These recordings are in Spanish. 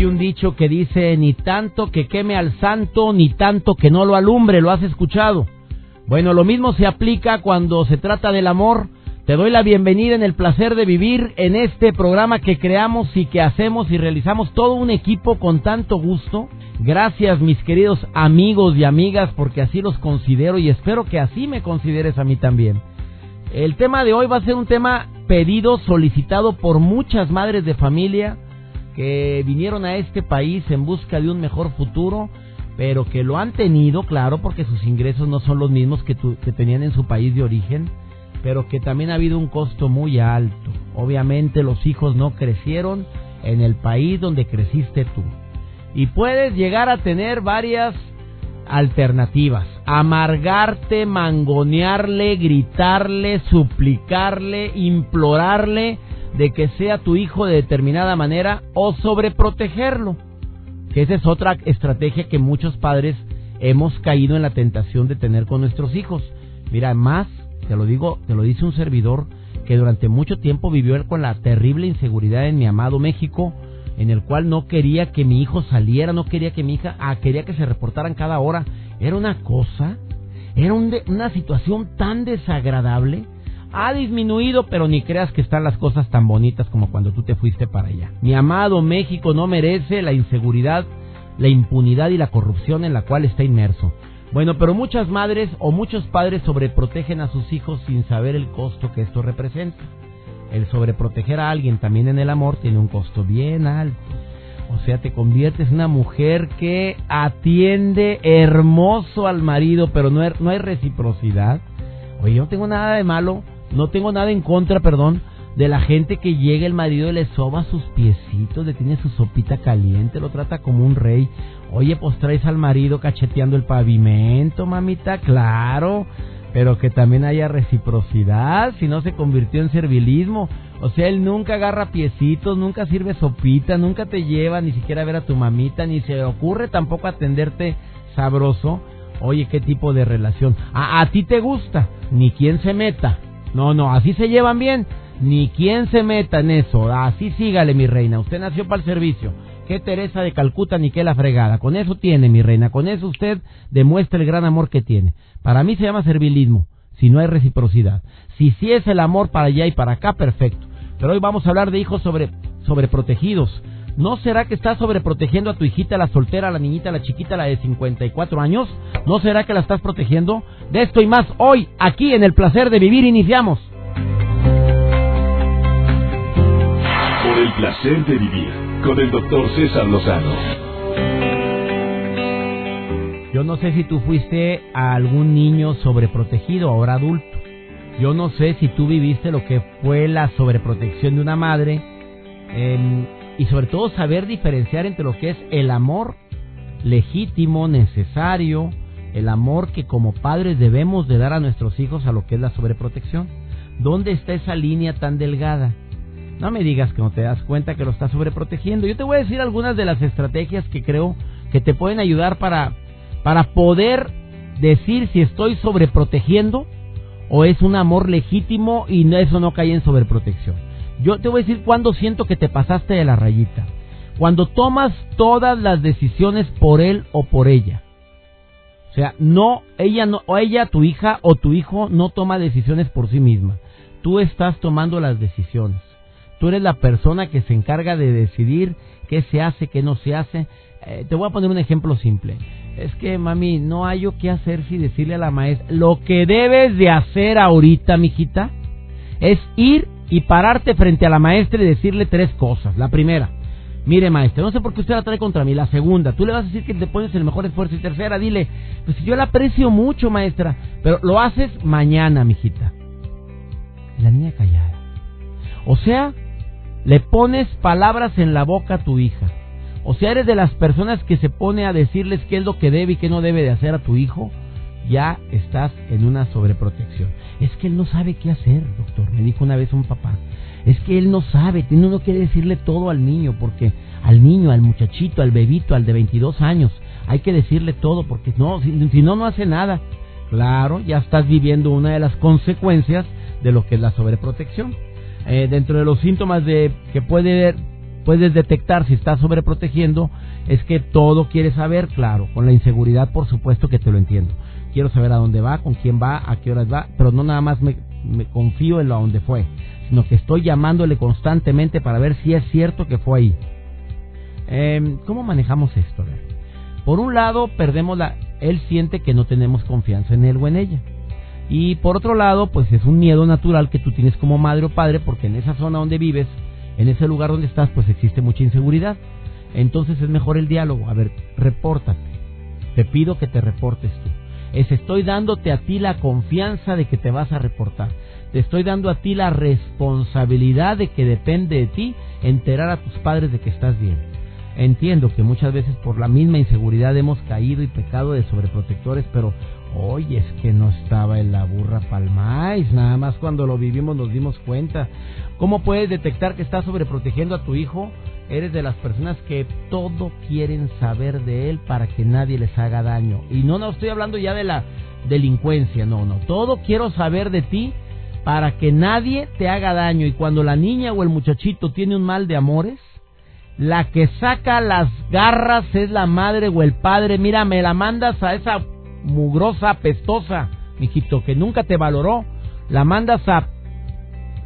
Hay un dicho que dice, ni tanto que queme al santo, ni tanto que no lo alumbre, ¿lo has escuchado? Bueno, lo mismo se aplica cuando se trata del amor. Te doy la bienvenida en el placer de vivir en este programa que creamos y que hacemos y realizamos todo un equipo con tanto gusto. Gracias mis queridos amigos y amigas porque así los considero y espero que así me consideres a mí también. El tema de hoy va a ser un tema pedido, solicitado por muchas madres de familia, que vinieron a este país en busca de un mejor futuro, pero que lo han tenido, claro, porque sus ingresos no son los mismos que, que tenían en su país de origen, pero que también ha habido un costo muy alto. Obviamente los hijos no crecieron en el país donde creciste tú. Y puedes llegar a tener varias alternativas. Amargarte, mangonearle, gritarle, suplicarle, implorarle de que sea tu hijo de determinada manera o sobreprotegerlo. Que esa es otra estrategia que muchos padres hemos caído en la tentación de tener con nuestros hijos. Mira, más, te lo digo, te lo dice un servidor que durante mucho tiempo vivió con la terrible inseguridad en mi amado México, en el cual no quería que mi hijo saliera, no quería que mi hija, ah, quería que se reportaran cada hora. Era una cosa, era una situación tan desagradable ha disminuido, pero ni creas que están las cosas tan bonitas como cuando tú te fuiste para allá. Mi amado México no merece la inseguridad, la impunidad y la corrupción en la cual está inmerso. Bueno, pero muchas madres o muchos padres sobreprotegen a sus hijos sin saber el costo que esto representa. El sobreproteger a alguien también en el amor tiene un costo bien alto. O sea, te conviertes en una mujer que atiende hermoso al marido, pero no, no hay reciprocidad. Oye, yo no tengo nada de malo no tengo nada en contra, perdón, de la gente que llega el marido y le soba sus piecitos, le tiene su sopita caliente, lo trata como un rey. Oye, pues traes al marido cacheteando el pavimento, mamita, claro, pero que también haya reciprocidad, si no se convirtió en servilismo. O sea, él nunca agarra piecitos, nunca sirve sopita, nunca te lleva ni siquiera a ver a tu mamita, ni se le ocurre tampoco atenderte sabroso. Oye, ¿qué tipo de relación? A, a ti te gusta, ni quien se meta. No, no, así se llevan bien. Ni quien se meta en eso. Así sígale, mi reina. Usted nació para el servicio. Que Teresa de Calcuta ni que la fregada. Con eso tiene, mi reina. Con eso usted demuestra el gran amor que tiene. Para mí se llama servilismo, si no hay reciprocidad. Si sí es el amor para allá y para acá, perfecto. Pero hoy vamos a hablar de hijos sobre, sobreprotegidos. ¿No será que estás sobreprotegiendo a tu hijita, la soltera, la niñita, la chiquita, la de 54 años? ¿No será que la estás protegiendo? De esto y más hoy, aquí en el placer de vivir, iniciamos. Por el placer de vivir, con el doctor César Lozano. Yo no sé si tú fuiste a algún niño sobreprotegido, ahora adulto. Yo no sé si tú viviste lo que fue la sobreprotección de una madre. Y sobre todo saber diferenciar entre lo que es el amor legítimo, necesario, el amor que como padres debemos de dar a nuestros hijos a lo que es la sobreprotección. ¿Dónde está esa línea tan delgada? No me digas que no te das cuenta que lo estás sobreprotegiendo. Yo te voy a decir algunas de las estrategias que creo que te pueden ayudar para, para poder decir si estoy sobreprotegiendo o es un amor legítimo y eso no cae en sobreprotección. Yo te voy a decir cuando siento que te pasaste de la rayita. Cuando tomas todas las decisiones por él o por ella o sea, no, ella no, o ella, tu hija o tu hijo no toma decisiones por sí misma. Tú estás tomando las decisiones. Tú eres la persona que se encarga de decidir qué se hace, qué no se hace. Eh, te voy a poner un ejemplo simple. Es que, mami, no hay yo qué hacer si decirle a la maestra. Lo que debes de hacer ahorita, mijita, es ir y pararte frente a la maestra y decirle tres cosas. La primera, Mire, maestra, no sé por qué usted la trae contra mí. La segunda, tú le vas a decir que te pones el mejor esfuerzo. Y tercera, dile, pues yo la aprecio mucho, maestra, pero lo haces mañana, mijita. Y la niña callada. O sea, le pones palabras en la boca a tu hija. O sea, eres de las personas que se pone a decirles qué es lo que debe y qué no debe de hacer a tu hijo. Ya estás en una sobreprotección. Es que él no sabe qué hacer, doctor. Me dijo una vez un papá. Es que él no sabe. Uno no quiere decirle todo al niño porque al niño, al muchachito, al bebito, al de 22 años, hay que decirle todo porque no, si, si no, no hace nada. Claro, ya estás viviendo una de las consecuencias de lo que es la sobreprotección. Eh, dentro de los síntomas de que puede, puedes detectar si estás sobreprotegiendo es que todo quieres saber, claro, con la inseguridad por supuesto que te lo entiendo. Quiero saber a dónde va, con quién va, a qué horas va, pero no nada más me, confío en lo a dónde fue, sino que estoy llamándole constantemente para ver si es cierto que fue ahí. Eh, ¿Cómo manejamos esto? Por un lado, perdemos la, él siente que no tenemos confianza en él o en ella. Y por otro lado, pues es un miedo natural que tú tienes como madre o padre porque en esa zona donde vives, en ese lugar donde estás, pues existe mucha inseguridad. Entonces es mejor el diálogo. A ver, repórtate. Te pido que te reportes tú. Es estoy dándote a ti la confianza de que te vas a reportar. Te estoy dando a ti la responsabilidad de que depende de ti enterar a tus padres de que estás bien. Entiendo que muchas veces por la misma inseguridad hemos caído y pecado de sobreprotectores, pero Oye, es que no estaba en la burra palmáis, nada más cuando lo vivimos nos dimos cuenta. ¿Cómo puedes detectar que estás sobreprotegiendo a tu hijo? Eres de las personas que todo quieren saber de él para que nadie les haga daño. Y no, no estoy hablando ya de la delincuencia, no, no. Todo quiero saber de ti para que nadie te haga daño. Y cuando la niña o el muchachito tiene un mal de amores, la que saca las garras es la madre o el padre. Mira, me la mandas a esa mugrosa, pestosa, mijito, que nunca te valoró, la mandas a,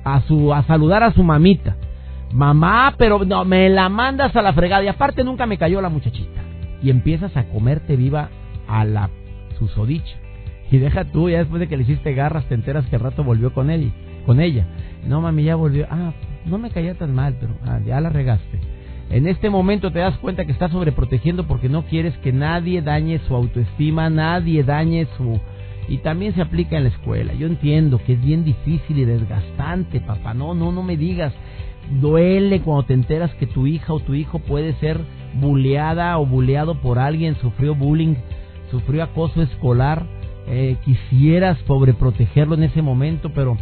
a, su, a saludar a su mamita. Mamá, pero no, me la mandas a la fregada. Y aparte nunca me cayó la muchachita. Y empiezas a comerte viva a la susodicha. Y deja tú, ya después de que le hiciste garras, te enteras que al rato volvió con él, con ella. No, mami, ya volvió. Ah, no me caía tan mal, pero ah, ya la regaste. En este momento te das cuenta que estás sobreprotegiendo porque no quieres que nadie dañe su autoestima, nadie dañe su... Y también se aplica en la escuela. Yo entiendo que es bien difícil y desgastante, papá. No, no, no me digas. Duele cuando te enteras que tu hija o tu hijo puede ser bulleada o bulleado por alguien, sufrió bullying, sufrió acoso escolar. Eh, quisieras sobreprotegerlo en ese momento, pero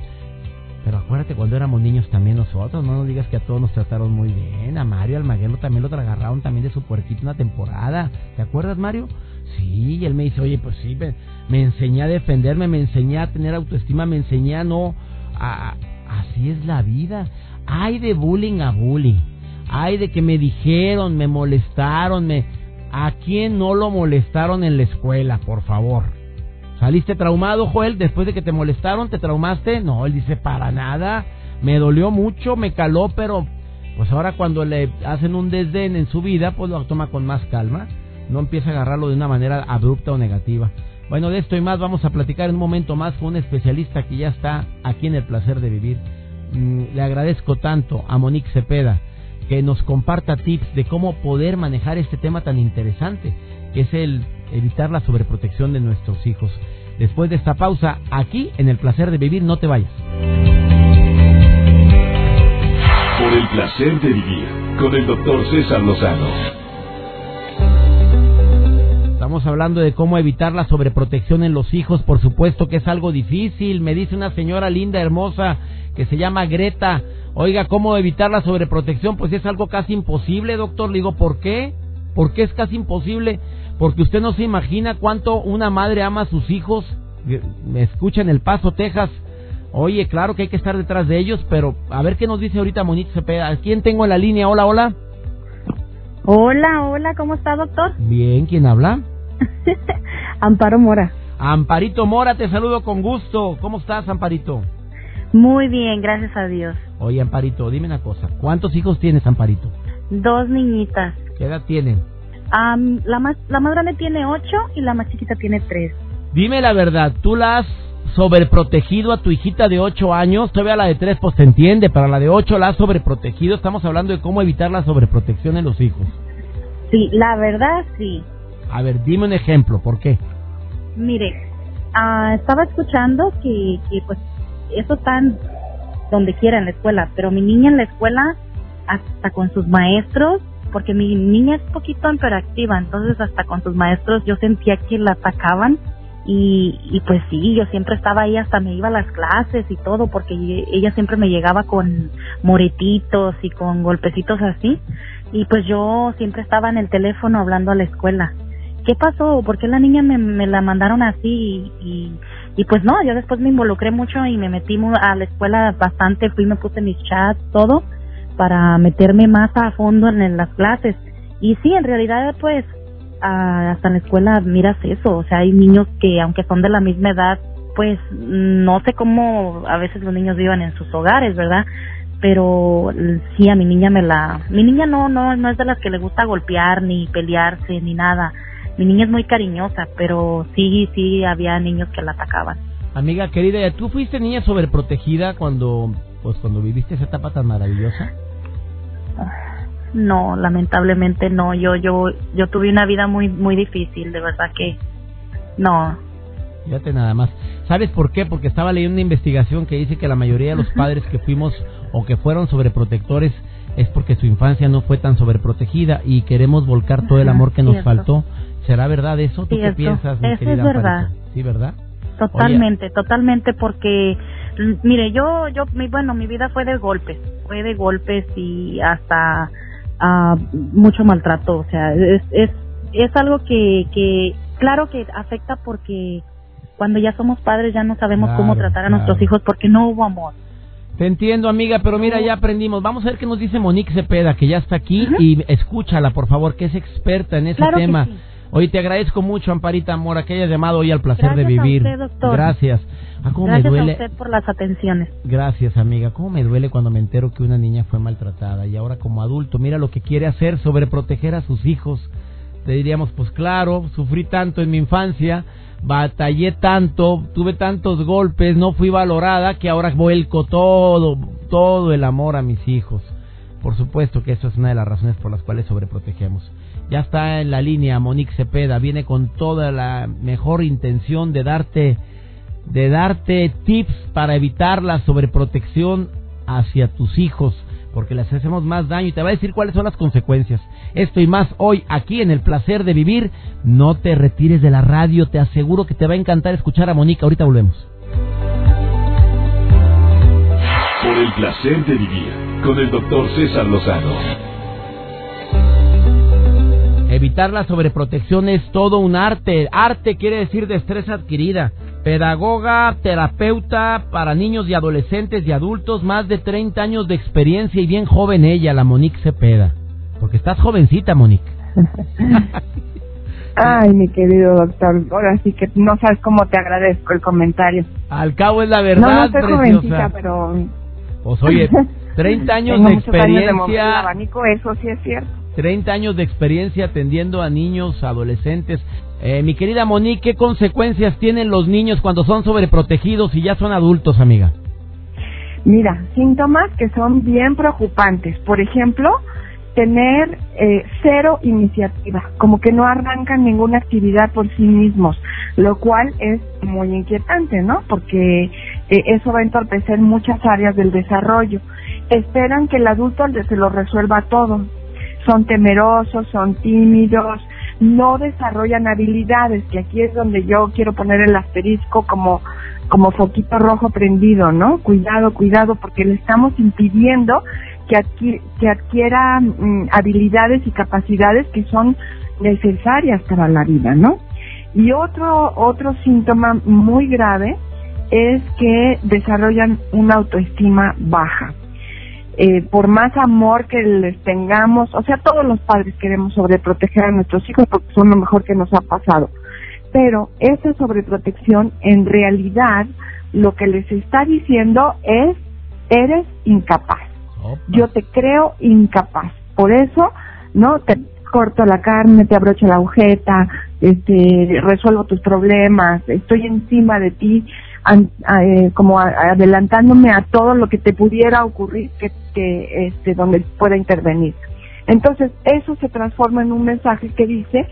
pero acuérdate cuando éramos niños también nosotros, no nos digas que a todos nos trataron muy bien. A Mario Almaguero también lo agarraron también de su puerquito una temporada. ¿Te acuerdas, Mario? Sí, y él me dice, oye, pues sí, me, enseñé a defenderme, me enseñé a tener autoestima, me enseñé a no... A, así es la vida. Hay de bullying a bullying. Hay de que me dijeron, me molestaron, me... ¿A quién no lo molestaron en la escuela, por favor? ¿Saliste traumado, Joel, después de que te molestaron? ¿Te traumaste? No, él dice, para nada. Me dolió mucho, me caló, pero pues ahora cuando le hacen un desdén en su vida, pues lo toma con más calma. No empieza a agarrarlo de una manera abrupta o negativa. Bueno, de esto y más vamos a platicar en un momento más con un especialista que ya está aquí en el placer de vivir. Le agradezco tanto a Monique Cepeda que nos comparta tips de cómo poder manejar este tema tan interesante, que es el evitar la sobreprotección de nuestros hijos. Después de esta pausa, aquí en el placer de vivir, no te vayas. Por el placer de vivir, con el doctor César Lozano. Estamos hablando de cómo evitar la sobreprotección en los hijos, por supuesto que es algo difícil. Me dice una señora linda, hermosa, que se llama Greta. Oiga, ¿cómo evitar la sobreprotección? Pues es algo casi imposible, doctor. Le digo, ¿por qué? ¿Por qué es casi imposible? porque usted no se imagina cuánto una madre ama a sus hijos. Me escucha en El Paso, Texas. Oye, claro que hay que estar detrás de ellos, pero a ver qué nos dice ahorita Monique Cepeda. ¿A quién tengo en la línea? Hola, hola. Hola, hola, ¿cómo está, doctor? Bien, ¿quién habla? Amparo Mora. Amparito Mora, te saludo con gusto. ¿Cómo estás, Amparito? Muy bien, gracias a Dios. Oye, Amparito, dime una cosa. ¿Cuántos hijos tienes, Amparito? Dos niñitas. ¿Qué edad tienen? la, más, la más grande tiene ocho y la más chiquita tiene tres. Dime la verdad, ¿tú la has sobreprotegido a tu hijita de ocho años? Todavía la de tres, pues se entiende, para la de ocho la has sobreprotegido. Estamos hablando de cómo evitar la sobreprotección en los hijos. Sí, la verdad sí. A ver, dime un ejemplo, ¿por qué? Mire, ah, estaba escuchando que, que pues eso tan donde quiera en la escuela, pero mi niña en la escuela, hasta con sus maestros, porque mi niña es poquito interactiva, entonces hasta con sus maestros yo sentía que la atacaban y, y pues sí, yo siempre estaba ahí, hasta me iba a las clases y todo, porque ella siempre me llegaba con moretitos y con golpecitos así, y pues yo siempre estaba en el teléfono hablando a la escuela. ¿Qué pasó? ¿Por qué la niña me, me la mandaron así? Y pues no, yo después me involucré mucho y me metí a la escuela bastante, fui, me puse mis chats, todo, para meterme más a fondo en las clases. Y sí, en realidad pues hasta en la escuela miras eso, o sea, hay niños que aunque son de la misma edad, pues no sé cómo a veces los niños vivan en sus hogares, ¿verdad? Pero sí, a mi niña me la... Mi niña no, no, no es de las que le gusta golpear ni pelearse ni nada. Mi niña es muy cariñosa, pero sí, sí había niños que la atacaban. Amiga querida, ¿tú fuiste niña sobreprotegida cuando, pues, cuando viviste esa etapa tan maravillosa? no, lamentablemente no. Yo, yo, yo tuve una vida muy, muy difícil, de verdad que no. Fíjate nada más. ¿Sabes por qué? Porque estaba leyendo una investigación que dice que la mayoría de los padres que fuimos o que fueron sobreprotectores es porque su infancia no fue tan sobreprotegida y queremos volcar todo el amor que nos faltó. ¿Será verdad eso? ¿Tú qué piensas, mi eso es verdad. Sí, ¿verdad? Totalmente, totalmente, porque mire, yo, yo, mi, bueno, mi vida fue de golpes, fue de golpes y hasta mucho maltrato, o sea, es, es, es algo que, que, claro que afecta porque cuando ya somos padres ya no sabemos cómo tratar a nuestros hijos porque no hubo amor. Te entiendo, amiga, pero mira, ya aprendimos. Vamos a ver qué nos dice Monique Cepeda, que ya está aquí, y escúchala, por favor, que es experta en ese tema. Hoy te agradezco mucho, Amparita Amor, que hayas llamado hoy al placer de vivir. Gracias. Ah, Gracias a usted por las atenciones. Gracias, amiga. ¿Cómo me duele cuando me entero que una niña fue maltratada y ahora como adulto mira lo que quiere hacer sobre proteger a sus hijos? Te diríamos, pues claro, sufrí tanto en mi infancia, batallé tanto, tuve tantos golpes, no fui valorada que ahora vuelco todo, todo el amor a mis hijos. Por supuesto que eso es una de las razones por las cuales sobreprotegemos. Ya está en la línea Monique Cepeda, viene con toda la mejor intención de darte de darte tips para evitar la sobreprotección hacia tus hijos, porque les hacemos más daño y te va a decir cuáles son las consecuencias. Esto y más hoy aquí en el placer de vivir. No te retires de la radio, te aseguro que te va a encantar escuchar a Mónica. Ahorita volvemos. Por el placer de vivir con el doctor César Lozano. Evitar la sobreprotección es todo un arte. Arte quiere decir destreza adquirida. Pedagoga, terapeuta para niños y adolescentes y adultos, más de 30 años de experiencia y bien joven ella, la Monique Cepeda. Porque estás jovencita, Monique. Ay, mi querido doctor, ahora sí que no sabes cómo te agradezco el comentario. Al cabo es la verdad, no, no jovencita, pero... Pues oye, 30 años de experiencia... abanico, eso sí es cierto. 30 años de experiencia atendiendo a niños, adolescentes. Eh, mi querida Monique, ¿qué consecuencias tienen los niños cuando son sobreprotegidos y ya son adultos, amiga? Mira, síntomas que son bien preocupantes. Por ejemplo, tener eh, cero iniciativa, como que no arrancan ninguna actividad por sí mismos, lo cual es muy inquietante, ¿no? Porque eh, eso va a entorpecer muchas áreas del desarrollo. Esperan que el adulto se lo resuelva todo. Son temerosos, son tímidos, no desarrollan habilidades, que aquí es donde yo quiero poner el asterisco como, como foquito rojo prendido, ¿no? Cuidado, cuidado, porque le estamos impidiendo que, que adquiera mm, habilidades y capacidades que son necesarias para la vida, ¿no? Y otro, otro síntoma muy grave es que desarrollan una autoestima baja. Eh, por más amor que les tengamos, o sea, todos los padres queremos sobreproteger a nuestros hijos porque son lo mejor que nos ha pasado. Pero esa sobreprotección en realidad lo que les está diciendo es, eres incapaz. Yo te creo incapaz. Por eso, ¿no? Te corto la carne, te abrocho la agujeta, este, resuelvo tus problemas, estoy encima de ti eh, como adelantándome a todo lo que te pudiera ocurrir que, que este donde pueda intervenir. Entonces, eso se transforma en un mensaje que dice,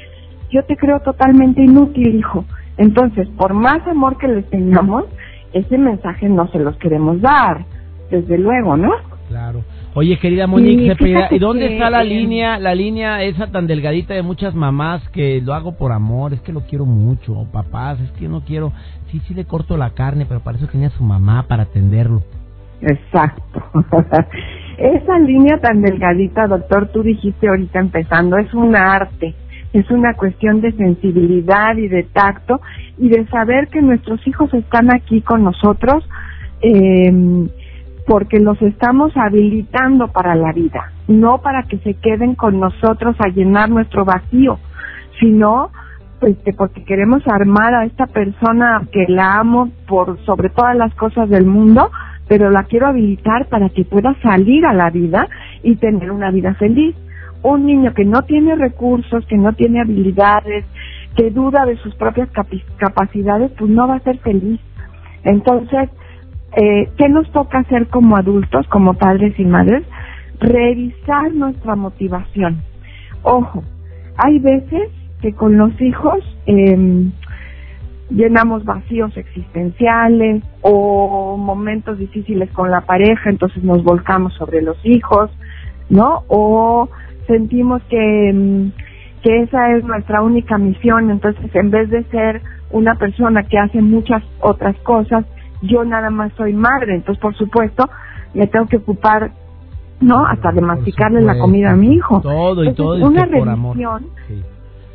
yo te creo totalmente inútil, hijo. Entonces, por más amor que les tengamos, ese mensaje no se los queremos dar. desde luego, ¿no? Claro. Oye, querida Monique ¿y dónde está la línea, la línea esa tan delgadita de muchas mamás que lo hago por amor, es que lo quiero mucho, o papás, es que no quiero, sí, sí le corto la carne, pero para eso tenía su mamá para atenderlo. Exacto. esa línea tan delgadita, doctor, tú dijiste ahorita empezando, es un arte, es una cuestión de sensibilidad y de tacto y de saber que nuestros hijos están aquí con nosotros. Eh, porque los estamos habilitando para la vida, no para que se queden con nosotros a llenar nuestro vacío, sino pues porque queremos armar a esta persona que la amo por sobre todas las cosas del mundo, pero la quiero habilitar para que pueda salir a la vida y tener una vida feliz. Un niño que no tiene recursos, que no tiene habilidades, que duda de sus propias capacidades, pues no va a ser feliz. Entonces, eh, ¿qué nos toca hacer como adultos, como padres y madres? Revisar nuestra motivación. Ojo, hay veces que con los hijos eh, llenamos vacíos existenciales o momentos difíciles con la pareja, entonces nos volcamos sobre los hijos, ¿no? O sentimos que, em, que esa es nuestra única misión, entonces en vez de ser una persona que hace muchas otras cosas, yo nada más soy madre, entonces por supuesto me tengo que ocupar, ¿no? Hasta de masticarle la comida a mi hijo. Todo y todo. Una revisión.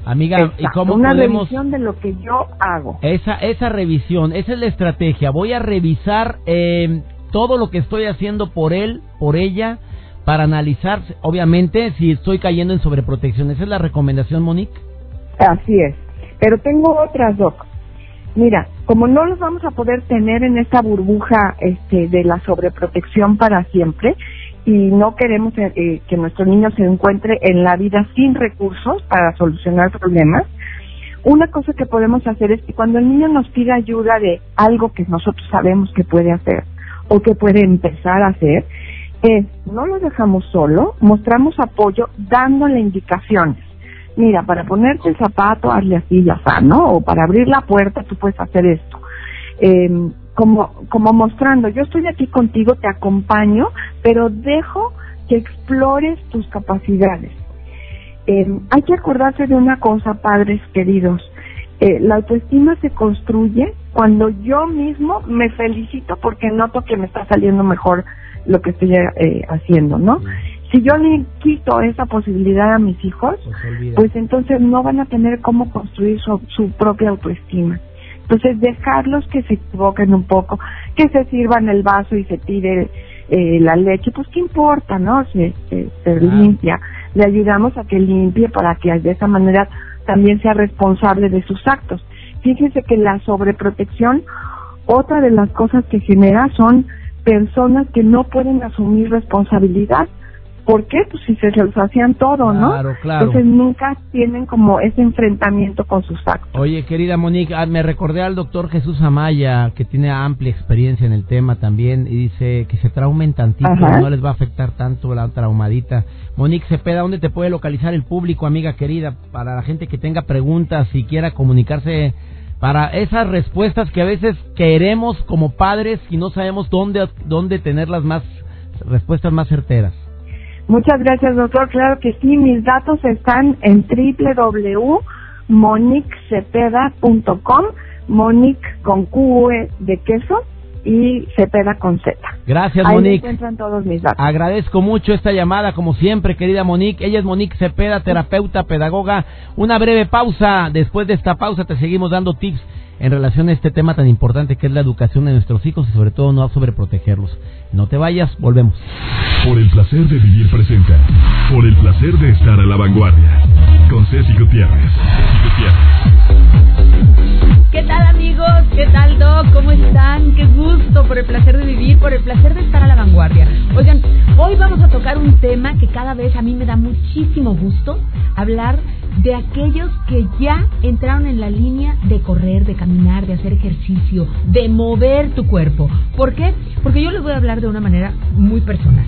Amiga, ¿y cómo una podemos... revisión de lo que yo hago. Esa, esa revisión, esa es la estrategia. Voy a revisar eh, todo lo que estoy haciendo por él, por ella, para analizar, obviamente, si estoy cayendo en sobreprotección. ¿Esa es la recomendación, Monique? Así es. Pero tengo otras, dos. Mira, como no los vamos a poder tener en esta burbuja este, de la sobreprotección para siempre y no queremos eh, eh, que nuestro niño se encuentre en la vida sin recursos para solucionar problemas, una cosa que podemos hacer es que cuando el niño nos pida ayuda de algo que nosotros sabemos que puede hacer o que puede empezar a hacer, es no lo dejamos solo, mostramos apoyo dándole indicaciones mira, para ponerte el zapato, hazle así, ya está, ¿no? O para abrir la puerta, tú puedes hacer esto. Eh, como, como mostrando, yo estoy aquí contigo, te acompaño, pero dejo que explores tus capacidades. Eh, hay que acordarse de una cosa, padres queridos. Eh, la autoestima se construye cuando yo mismo me felicito porque noto que me está saliendo mejor lo que estoy eh, haciendo, ¿no? Si yo le quito esa posibilidad a mis hijos, pues, pues entonces no van a tener cómo construir su, su propia autoestima. Entonces dejarlos que se equivoquen un poco, que se sirvan el vaso y se tire eh, la leche, pues qué importa, ¿no? Se, se, limpia. Le ayudamos a que limpie para que de esa manera también sea responsable de sus actos. Fíjense que la sobreprotección, otra de las cosas que genera son personas que no pueden asumir responsabilidad ¿Por qué? Pues si se los hacían todo, ¿no? Claro, claro. Entonces nunca tienen como ese enfrentamiento con sus actos. Oye, querida Monique, ah, me recordé al doctor Jesús Amaya, que tiene amplia experiencia en el tema también, y dice que se traumen tantito, no les va a afectar tanto la traumadita. Monique Cepeda, ¿dónde te puede localizar el público, amiga querida, para la gente que tenga preguntas y quiera comunicarse para esas respuestas que a veces queremos como padres y no sabemos dónde, dónde tener las más respuestas más certeras? Muchas gracias, doctor. Claro que sí, mis datos están en www.moniquecepeda.com, Monique con Q e de queso y Cepeda con Z. Gracias, Ahí Monique. encuentran todos mis datos. Agradezco mucho esta llamada, como siempre, querida Monique. Ella es Monique Cepeda, terapeuta, pedagoga. Una breve pausa. Después de esta pausa te seguimos dando tips en relación a este tema tan importante que es la educación de nuestros hijos y sobre todo no sobreprotegerlos. No te vayas, volvemos. Por el placer de vivir presenta. Por el placer de estar a la vanguardia. Con Ceci Gutiérrez. ¿Qué tal amigos? ¿Qué tal Doc? ¿Cómo están? Qué gusto por el placer de vivir, por el placer de estar a la vanguardia. Oigan, hoy vamos a tocar un tema que cada vez a mí me da muchísimo gusto hablar de aquellos que ya entraron en la línea de correr, de caminar, de hacer ejercicio, de mover tu cuerpo. ¿Por qué? Porque yo les voy a hablar de una manera muy personal.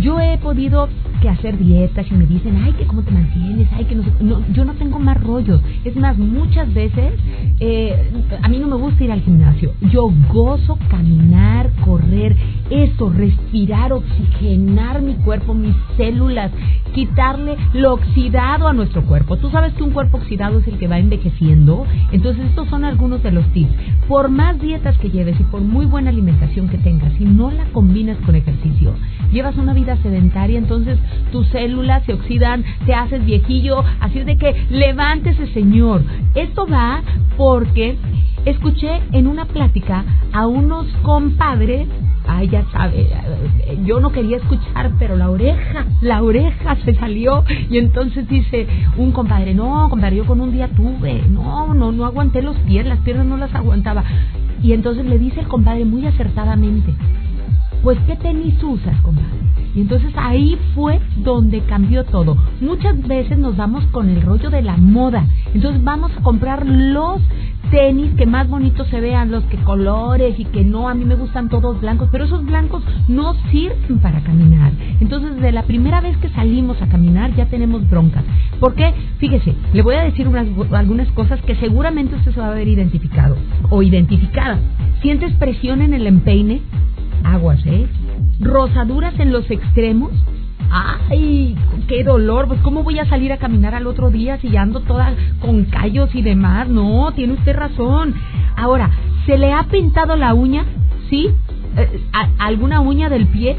Yo he podido que hacer dietas y me dicen, ay, que cómo te mantienes, ay, que no, no yo no tengo más rollos. Es más, muchas veces eh, a mí no me gusta ir al gimnasio. Yo gozo caminar, correr. Es eso, respirar, oxigenar mi cuerpo, mis células, quitarle lo oxidado a nuestro cuerpo. Tú sabes que un cuerpo oxidado es el que va envejeciendo. Entonces estos son algunos de los tips. Por más dietas que lleves y por muy buena alimentación que tengas, si no la combinas con ejercicio, llevas una vida sedentaria, entonces tus células se oxidan, te haces viejillo. Así es de que levántese, señor. Esto va porque escuché en una plática a unos compadres, ay, ya sabe, yo no quería escuchar, pero la oreja, la oreja se salió y entonces dice un compadre, no, compadre, yo con un día tuve, no, no, no aguanté los pies, las piernas no las aguantaba. Y entonces le dice el compadre muy acertadamente, pues ¿qué tenis usas, compadre? Y entonces ahí fue donde cambió todo. Muchas veces nos vamos con el rollo de la moda. Entonces vamos a comprar los tenis que más bonitos se vean, los que colores y que no, a mí me gustan todos blancos, pero esos blancos no sirven para caminar. Entonces, desde la primera vez que salimos a caminar ya tenemos broncas. ¿Por qué? Fíjese, le voy a decir unas, algunas cosas que seguramente usted se va a ver identificado o identificada. ¿Sientes presión en el empeine? Aguas, ¿eh? Rosaduras en los extremos ay, qué dolor, pues cómo voy a salir a caminar al otro día si ando toda con callos y demás. No, tiene usted razón. Ahora, ¿se le ha pintado la uña? ¿Sí? Eh, ¿Alguna uña del pie?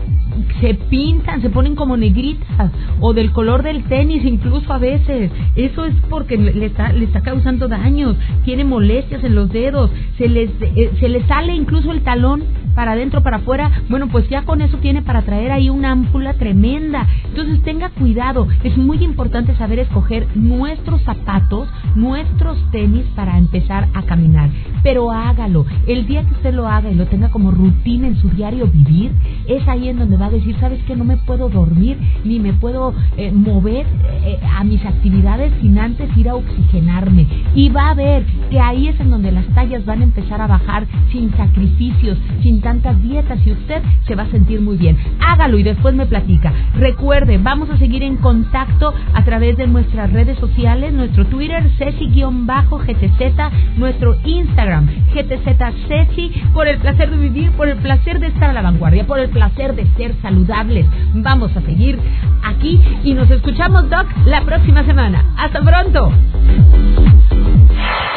se pintan, se ponen como negritas o del color del tenis incluso a veces. Eso es porque le está, le está causando daños, tiene molestias en los dedos, se les, eh, sale incluso el talón para adentro, para afuera. Bueno, pues ya con eso tiene para traer ahí una ámpula tremenda. Entonces tenga cuidado, es muy importante saber escoger nuestros zapatos, nuestros tenis para empezar a caminar. Pero hágalo, el día que usted lo haga y lo tenga como rutina en su diario vivir, es ahí en donde va a decir, sabes que no me puedo dormir ni me puedo eh, mover eh, a mis actividades sin antes ir a oxigenarme. Y va a ver que ahí es en donde las tallas van a empezar a bajar sin sacrificios, sin tantas dietas y usted se va a sentir muy bien. Hágalo y después me platica. Recuerde, vamos a seguir en contacto a través de nuestras redes sociales, nuestro Twitter, Ceci-GTZ, nuestro Instagram, GTZ Ceci, por el placer de vivir, por el placer de estar a la vanguardia, por el placer de ser saludables. Vamos a seguir aquí y nos escuchamos, Doc, la próxima semana. Hasta pronto.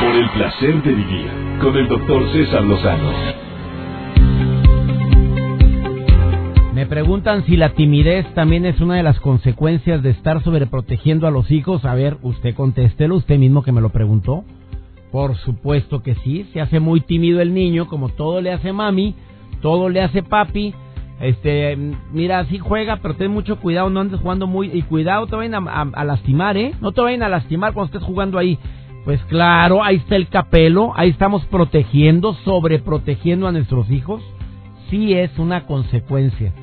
Por el placer de vivir con el doctor César Lozano. Me preguntan si la timidez también es una de las consecuencias de estar sobreprotegiendo a los hijos. A ver, usted contéstelo, usted mismo que me lo preguntó. Por supuesto que sí, se hace muy tímido el niño, como todo le hace mami, todo le hace papi, este, mira, sí juega, pero ten mucho cuidado, no andes jugando muy. Y cuidado, te vayan a, lastimar, ¿eh? No te vayan a lastimar cuando estés jugando ahí. Pues claro, ahí está el capelo, ahí estamos protegiendo, sobreprotegiendo a nuestros hijos. Sí es una consecuencia.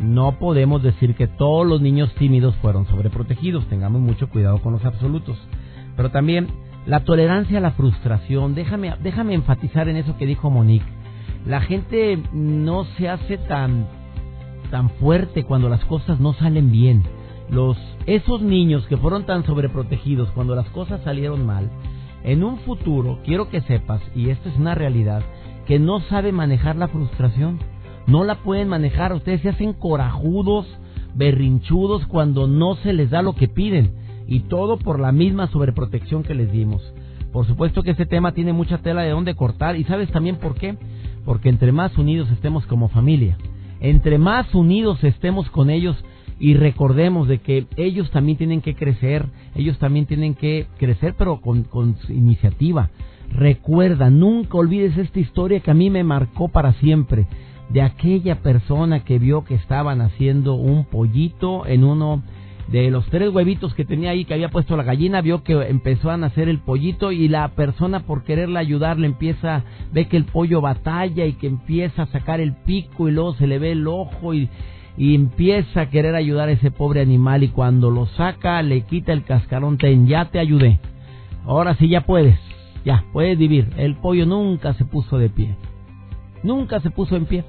No podemos decir que todos los niños tímidos fueron sobreprotegidos, tengamos mucho cuidado con los absolutos. Pero también la tolerancia a la frustración, déjame, déjame enfatizar en eso que dijo Monique. La gente no se hace tan tan fuerte cuando las cosas no salen bien. Los esos niños que fueron tan sobreprotegidos cuando las cosas salieron mal, en un futuro quiero que sepas y esto es una realidad que no sabe manejar la frustración. No la pueden manejar, ustedes se hacen corajudos, berrinchudos cuando no se les da lo que piden y todo por la misma sobreprotección que les dimos. Por supuesto que este tema tiene mucha tela de dónde cortar y sabes también por qué? Porque entre más unidos estemos como familia, entre más unidos estemos con ellos y recordemos de que ellos también tienen que crecer, ellos también tienen que crecer pero con, con iniciativa. Recuerda, nunca olvides esta historia que a mí me marcó para siempre, de aquella persona que vio que estaban haciendo un pollito en uno de los tres huevitos que tenía ahí que había puesto la gallina, vio que empezó a nacer el pollito y la persona por quererle ayudar le empieza, ve que el pollo batalla y que empieza a sacar el pico y luego se le ve el ojo y, y empieza a querer ayudar a ese pobre animal y cuando lo saca le quita el cascarón, ten, ya te ayudé. Ahora sí ya puedes, ya puedes vivir. El pollo nunca se puso de pie, nunca se puso en pie,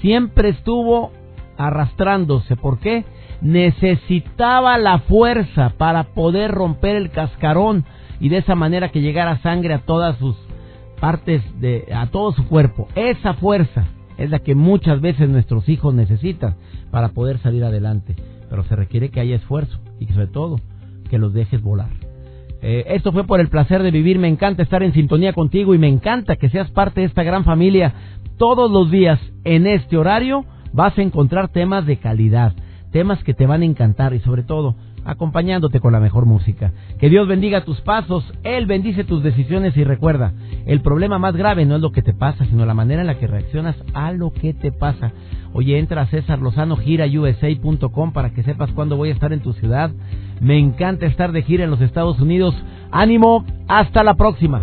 siempre estuvo arrastrándose. ¿Por qué? Necesitaba la fuerza para poder romper el cascarón y de esa manera que llegara sangre a todas sus partes de a todo su cuerpo. Esa fuerza es la que muchas veces nuestros hijos necesitan para poder salir adelante. Pero se requiere que haya esfuerzo y sobre todo que los dejes volar. Eh, esto fue por el placer de vivir. Me encanta estar en sintonía contigo y me encanta que seas parte de esta gran familia. Todos los días en este horario vas a encontrar temas de calidad, temas que te van a encantar y sobre todo acompañándote con la mejor música. Que Dios bendiga tus pasos, Él bendice tus decisiones y recuerda, el problema más grave no es lo que te pasa, sino la manera en la que reaccionas a lo que te pasa. Oye, entra a César Lozano USA.com para que sepas cuándo voy a estar en tu ciudad. Me encanta estar de gira en los Estados Unidos. Ánimo, hasta la próxima.